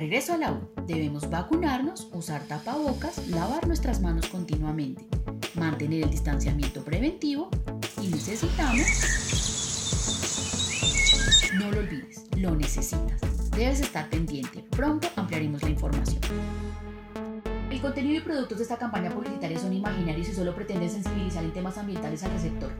regreso a la U, debemos vacunarnos, usar tapabocas, lavar nuestras manos continuamente, mantener el distanciamiento preventivo y necesitamos... No lo olvides, lo necesitas. Debes estar pendiente. Pronto ampliaremos la información. El contenido y productos de esta campaña publicitaria son imaginarios y solo pretenden sensibilizar en temas ambientales al receptor.